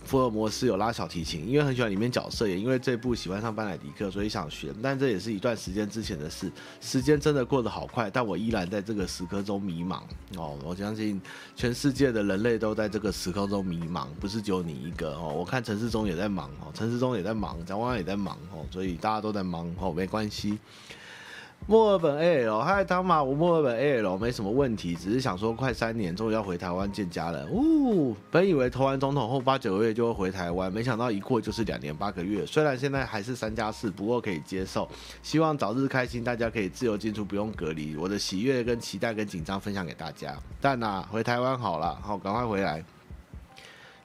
福尔摩斯有拉小提琴，因为很喜欢里面角色，也因为这部喜欢上班乃迪克，所以想学。但这也是一段时间之前的事，时间真的过得好快，但我依然在这个时刻中迷茫。哦，我相信全世界的人类都在这个时刻中迷茫，不是只有你一个哦。我看陈世忠也在忙哦，陈世忠也在忙，蒋万也在忙哦，所以大家都在忙哦，没关系。墨尔本 AL，嗨，汤玛，我墨尔本 AL 没什么问题，只是想说快三年终于要回台湾见家人。呜，本以为投完总统后八九个月就会回台湾，没想到一过就是两年八个月。虽然现在还是三加四，不过可以接受。希望早日开心，大家可以自由进出，不用隔离。我的喜悦跟期待跟紧张分享给大家。但呐、啊，回台湾好了，好，赶快回来。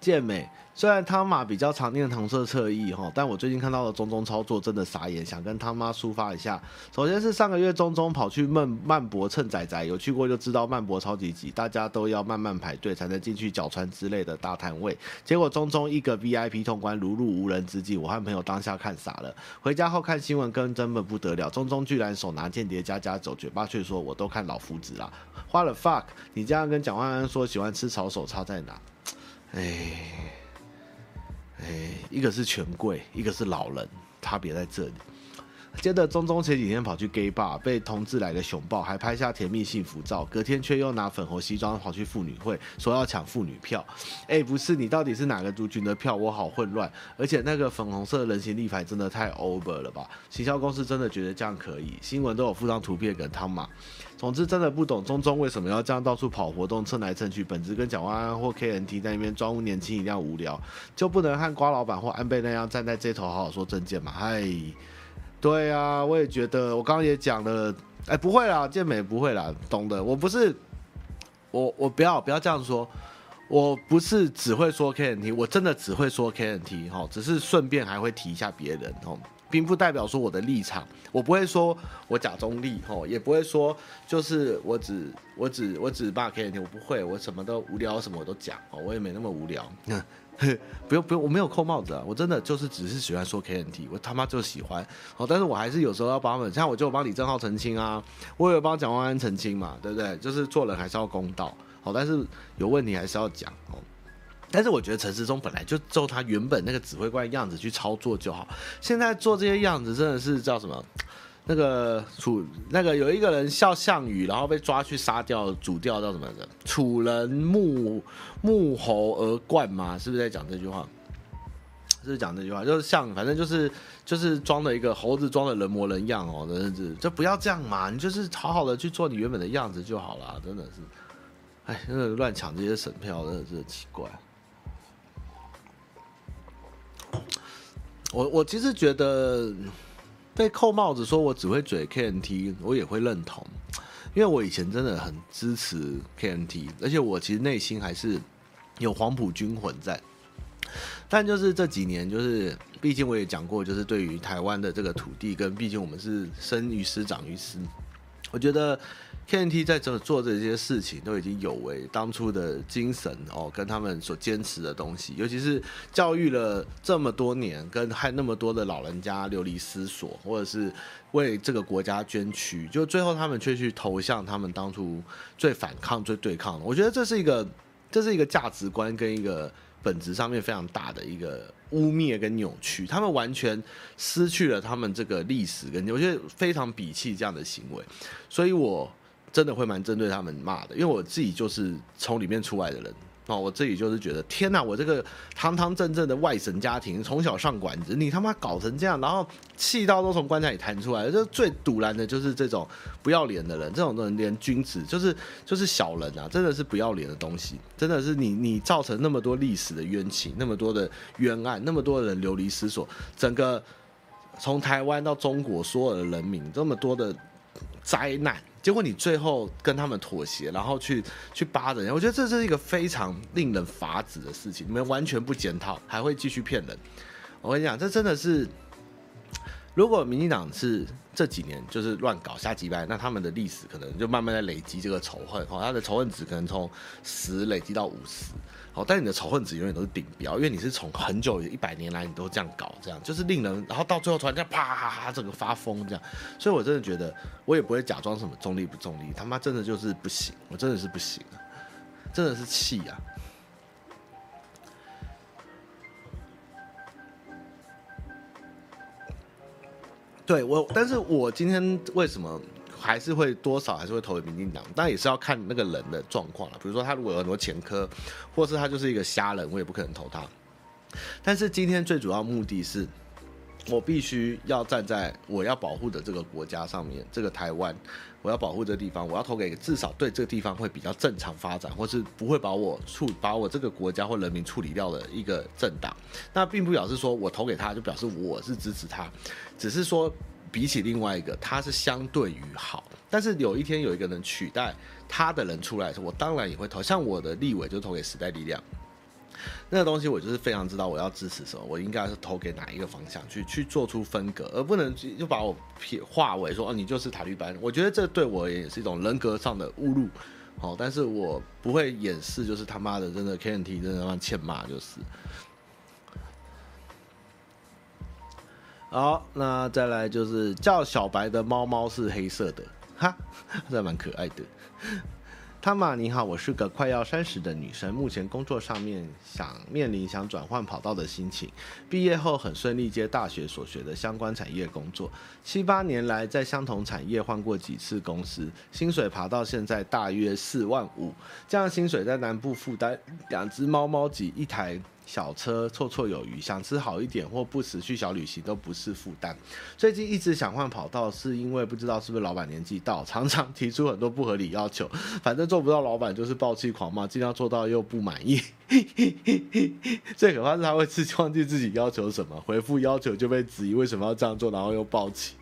健美。虽然汤玛比较常念同色侧翼哈，但我最近看到的中中操作真的傻眼，想跟汤妈抒发一下。首先是上个月中中跑去曼曼博蹭仔仔，有去过就知道曼博超级挤，大家都要慢慢排队才能进去角川之类的大摊位。结果中中一个 VIP 通关，如入无人之境，我和朋友当下看傻了。回家后看新闻更根本不得了，中中居然手拿间谍家家走，嘴巴却说我都看老夫子啦。What the fuck！你这样跟蒋万安说喜欢吃炒手差在哪？哎。哎，一个是权贵，一个是老人，差别在这里。接着，中中前几天跑去 gay bar，被同志来个熊抱，还拍下甜蜜幸福照。隔天却又拿粉红西装跑去妇女会，说要抢妇女票。哎，不是，你到底是哪个族群的票？我好混乱。而且那个粉红色人形立牌真的太 over 了吧？行销公司真的觉得这样可以？新闻都有附上图片跟汤马。总之，真的不懂中中为什么要这样到处跑活动，蹭来蹭去。本质跟蒋万安或 KNT 在那边装年轻一样无聊，就不能和瓜老板或安倍那样站在这头好好说政见嘛？嗨。对啊，我也觉得，我刚刚也讲了，哎，不会啦，健美不会啦，懂的。我不是，我我不要不要这样说，我不是只会说 KNT，我真的只会说 KNT 哈，只是顺便还会提一下别人哦，并不代表说我的立场，我不会说我假中立哈，也不会说就是我只我只我只骂 KNT，我不会，我什么都无聊什么我都讲哦，我也没那么无聊。不用不用，我没有扣帽子啊，我真的就是只是喜欢说 KNT，我他妈就喜欢哦。但是我还是有时候要帮他们，像我就帮李正浩澄清啊，我有帮蒋万安澄清嘛，对不对？就是做人还是要公道，好，但是有问题还是要讲哦。但是我觉得陈时中本来就照他原本那个指挥官的样子去操作就好，现在做这些样子真的是叫什么？那个楚那个有一个人笑项羽，然后被抓去杀掉主调叫什么的？楚人沐沐猴而冠吗？是不是在讲这句话？就是讲这句话，就是像反正就是就是装的一个猴子装的人模人样哦，真的是就不要这样嘛，你就是好好的去做你原本的样子就好了，真的是，哎，真的乱抢这些省票，真的是奇怪。我我其实觉得被扣帽子说我只会嘴 KNT，我也会认同，因为我以前真的很支持 KNT，而且我其实内心还是有黄埔军魂在。但就是这几年，就是毕竟我也讲过，就是对于台湾的这个土地，跟毕竟我们是生于斯长于斯，我觉得。KNT 在这做这些事情都已经有违当初的精神哦，跟他们所坚持的东西，尤其是教育了这么多年，跟害那么多的老人家流离失所，或者是为这个国家捐躯，就最后他们却去投向他们当初最反抗、最对抗的。我觉得这是一个，这是一个价值观跟一个本质上面非常大的一个污蔑跟扭曲，他们完全失去了他们这个历史，跟我觉得非常鄙弃这样的行为，所以我。真的会蛮针对他们骂的，因为我自己就是从里面出来的人哦，我自己就是觉得天哪，我这个堂堂正正的外省家庭，从小上馆子，你他妈搞成这样，然后气到都从棺材里弹出来，这最堵拦的就是这种不要脸的人，这种人连君子就是就是小人啊，真的是不要脸的东西，真的是你你造成那么多历史的冤情，那么多的冤案，那么多人流离失所，整个从台湾到中国所有的人民这么多的灾难。结果你最后跟他们妥协，然后去去扒人家，我觉得这是一个非常令人发指的事情。你们完全不检讨，还会继续骗人。我跟你讲，这真的是，如果民进党是这几年就是乱搞瞎鸡掰，那他们的历史可能就慢慢在累积这个仇恨，哦，他的仇恨值可能从十累积到五十。好，但你的仇恨值永远都是顶标，因为你是从很久一百年来你都这样搞，这样就是令人，然后到最后突然间啪啪啪整个发疯这样，所以我真的觉得我也不会假装什么中立不中立，他妈真的就是不行，我真的是不行啊，真的是气啊！对我，但是我今天为什么？还是会多少还是会投给民进党，但也是要看那个人的状况了。比如说他如果有很多前科，或是他就是一个瞎人，我也不可能投他。但是今天最主要目的是，我必须要站在我要保护的这个国家上面，这个台湾，我要保护这个地方，我要投给至少对这个地方会比较正常发展，或是不会把我处把我这个国家或人民处理掉的一个政党。那并不表示说我投给他就表示我是支持他，只是说。比起另外一个，他是相对于好，但是有一天有一个人取代他的人出来的时候，我当然也会投。像我的立委就投给时代力量，那个东西我就是非常知道我要支持什么，我应该是投给哪一个方向去去做出分隔，而不能就把我撇化为说哦，你就是塔绿班。我觉得这对我也是一种人格上的侮辱。好，但是我不会掩饰，就是他妈的真的 KNT 真的让欠骂就是。好，那再来就是叫小白的猫猫是黑色的，哈，这蛮可爱的。汤玛你好，我是个快要三十的女生，目前工作上面想面临想转换跑道的心情。毕业后很顺利接大学所学的相关产业工作，七八年来在相同产业换过几次公司，薪水爬到现在大约四万五，这样薪水在南部负担两只猫猫及一台。小车绰绰有余，想吃好一点或不时去小旅行都不是负担。最近一直想换跑道，是因为不知道是不是老板年纪到，常常提出很多不合理要求，反正做不到老板就是暴气狂骂，尽量做到又不满意。最可怕是他会自己忘记自己要求什么，回复要求就被质疑为什么要这样做，然后又暴气，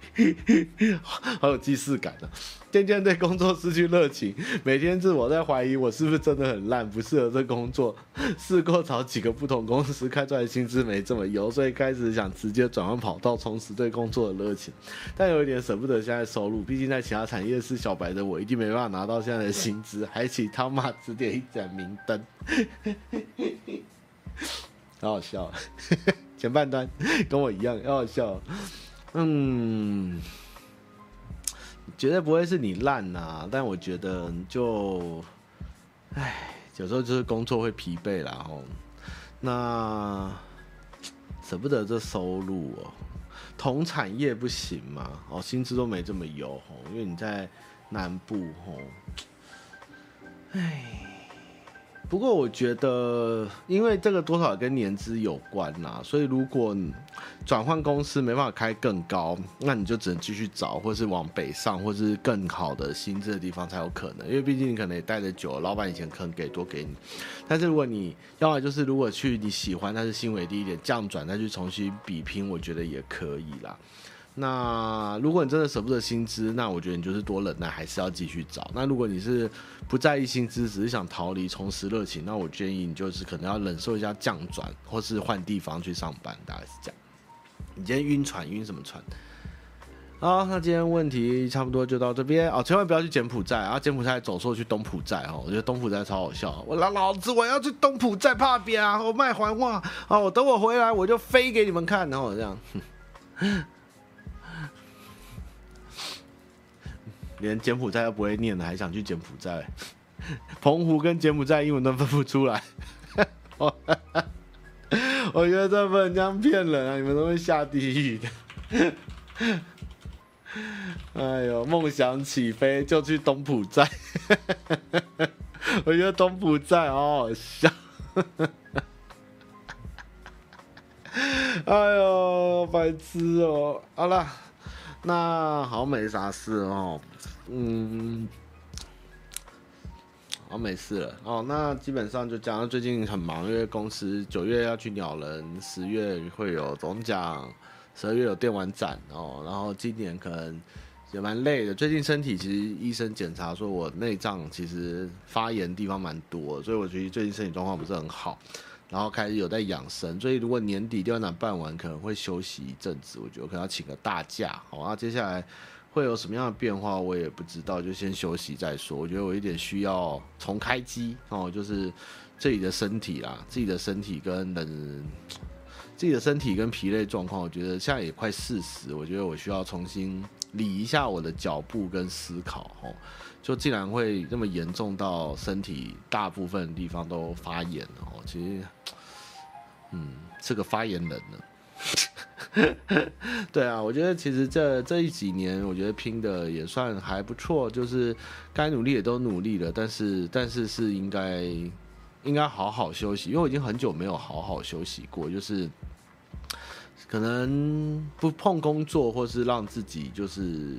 好有既视感啊。渐渐对工作失去热情，每天自我在怀疑我是不是真的很烂，不适合这工作。试过找几个不同公司，开出来薪资没这么优，所以开始想直接转换跑道，重拾对工作的热情。但有一点舍不得现在收入，毕竟在其他产业是小白的我，一定没办法拿到现在的薪资，还请他妈指点一盏明灯。好好笑，前半段跟我一样，好好笑。嗯。绝对不会是你烂呐、啊，但我觉得就，唉，有时候就是工作会疲惫啦吼。那舍不得这收入哦，同产业不行嘛，哦，薪资都没这么优吼，因为你在南部吼，唉，不过我觉得，因为这个多少跟年资有关呐、啊，所以如果转换公司没办法开更高，那你就只能继续找，或是往北上，或是更好的薪资的地方才有可能。因为毕竟你可能也待得久了，老板以前可能给多给你。但是如果你要么就是如果去你喜欢，但是薪水低一点，降转再去重新比拼，我觉得也可以啦。那如果你真的舍不得薪资，那我觉得你就是多忍耐，还是要继续找。那如果你是不在意薪资，只是想逃离、重拾热情，那我建议你就是可能要忍受一下降转，或是换地方去上班，大概是这样。你今天晕船，晕什么船？好，那今天问题差不多就到这边哦，千万不要去柬埔寨啊！柬埔寨走错去东埔寨哦，我觉得东埔寨超好笑。我老老子我要去东埔寨怕扁啊！我卖环话啊！我等我回来我就飞给你们看，然后我这样。连柬埔寨都不会念了，还想去柬埔寨？澎湖跟柬埔寨英文都分不出来，我觉得这不能这样骗人啊！你们都会下地狱的。哎呦，梦想起飞就去东埔寨，我觉得东埔寨好好笑。哎呦，白痴哦！好了，那好没啥事哦。嗯，好，没事了哦。那基本上就讲到最近很忙，因为公司九月要去鸟人，十月会有总奖，十二月有电玩展哦。然后今年可能也蛮累的。最近身体其实医生检查说我内脏其实发炎地方蛮多，所以我觉得最近身体状况不是很好。然后开始有在养生，所以如果年底电玩展办完，可能会休息一阵子。我觉得可能要请个大假。好，那接下来。会有什么样的变化，我也不知道，就先休息再说。我觉得我有点需要重开机哦，就是自己的身体啦，自己的身体跟人，自己的身体跟疲累状况，我觉得现在也快四十，我觉得我需要重新理一下我的脚步跟思考哦。就竟然会那么严重到身体大部分地方都发炎哦，其实，嗯，是个发炎人呢。对啊，我觉得其实这这一几年，我觉得拼的也算还不错，就是该努力也都努力了，但是但是是应该应该好好休息，因为我已经很久没有好好休息过，就是可能不碰工作，或是让自己就是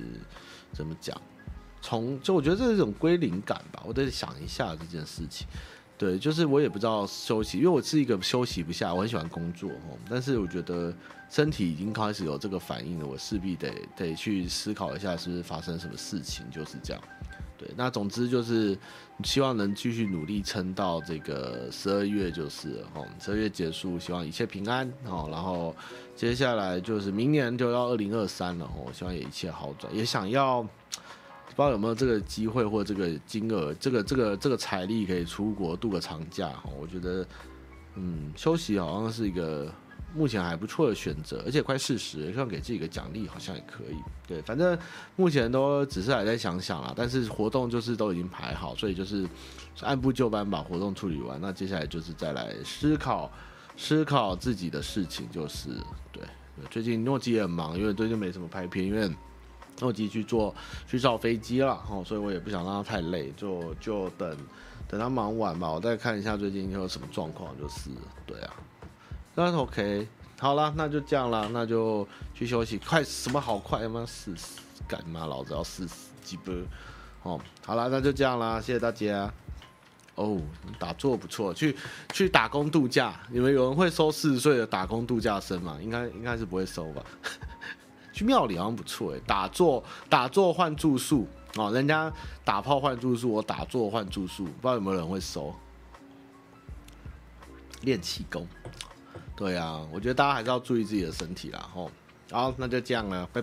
怎么讲，从就我觉得这是一种归零感吧，我得想一下这件事情。对，就是我也不知道休息，因为我是一个休息不下，我很喜欢工作哦。但是我觉得身体已经开始有这个反应了，我势必得得去思考一下，是不是发生什么事情，就是这样。对，那总之就是希望能继续努力撑到这个十二月就是哦，十二月结束，希望一切平安哦。然后接下来就是明年就要二零二三了哦，希望也一切好转，也想要。不知道有没有这个机会或这个金额，这个这个这个财力可以出国度个长假？我觉得，嗯，休息好像是一个目前还不错的选择，而且快四十，希望给自己一个奖励，好像也可以。对，反正目前都只是还在想想啦，但是活动就是都已经排好，所以就是按部就班把活动处理完。那接下来就是再来思考思考自己的事情，就是对。最近诺基也很忙，因为最近没什么拍片，因为。诺基去做去造飞机了，哦，所以我也不想让他太累，就就等等他忙完吧，我再看一下最近有什么状况，就是对啊，那 OK，好了，那就这样了，那就去休息，快什么好快，他妈死死干嘛，老子要死死鸡巴，哦，好了，那就这样啦，谢谢大家。哦，打坐不错，去去打工度假，你们有人会收四十岁的打工度假生吗？应该应该是不会收吧。去庙里好像不错哎，打坐打坐换住宿哦，人家打炮换住宿，我打坐换住宿，不知道有没有人会收练气功？对啊，我觉得大家还是要注意自己的身体啦吼。好，那就这样了，拜拜。